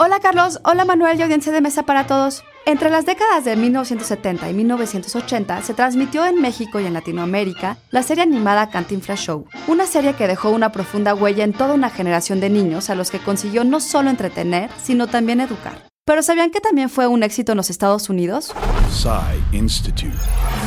Hola Carlos, hola Manuel y audiencia de mesa para todos. Entre las décadas de 1970 y 1980 se transmitió en México y en Latinoamérica la serie animada Cantinflas Show, una serie que dejó una profunda huella en toda una generación de niños a los que consiguió no solo entretener, sino también educar. Pero ¿sabían que también fue un éxito en los Estados Unidos? Institute.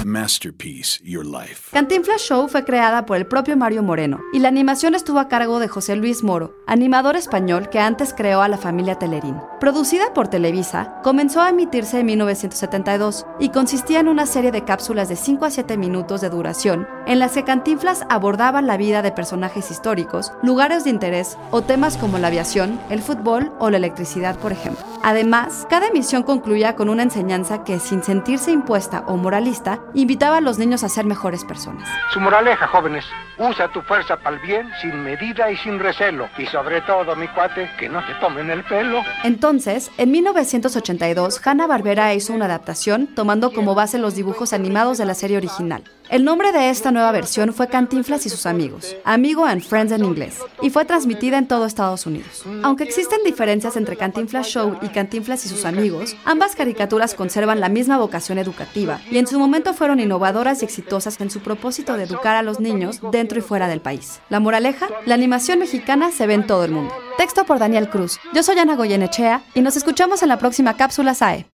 Masterpiece Your Life. Cantinflas Show fue creada por el propio Mario Moreno y la animación estuvo a cargo de José Luis Moro, animador español que antes creó a la familia Telerín. Producida por Televisa, comenzó a emitirse en 1972 y consistía en una serie de cápsulas de 5 a 7 minutos de duración en las que Cantinflas abordaba la vida de personajes históricos, lugares de interés o temas como la aviación, el fútbol o la electricidad, por ejemplo. Además, cada emisión concluía con una enseñanza que, sin sentirse impuesta o moralista, invitaba a los niños a ser mejores personas. Su moraleja, jóvenes, usa tu fuerza para el bien, sin medida y sin recelo. Y sobre todo, mi cuate, que no te tomen el pelo. Entonces, en 1982, Hanna-Barbera hizo una adaptación tomando como base los dibujos animados de la serie original. El nombre de esta nueva versión fue Cantinflas y sus amigos, Amigo and Friends en inglés, y fue transmitida en todo Estados Unidos. Aunque existen diferencias entre Cantinflas Show y Cantinflas y sus amigos, ambas caricaturas conservan la misma vocación educativa y en su momento fueron innovadoras y exitosas en su propósito de educar a los niños dentro y fuera del país. La moraleja, la animación mexicana se ve en todo el mundo. Texto por Daniel Cruz. Yo soy Ana Goyenechea y nos escuchamos en la próxima cápsula SAE.